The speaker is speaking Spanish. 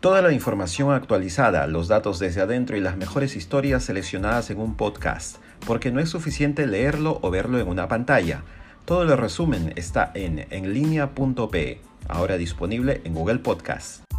Toda la información actualizada, los datos desde adentro y las mejores historias seleccionadas en un podcast, porque no es suficiente leerlo o verlo en una pantalla. Todo el resumen está en enlinea.pe, ahora disponible en Google Podcast.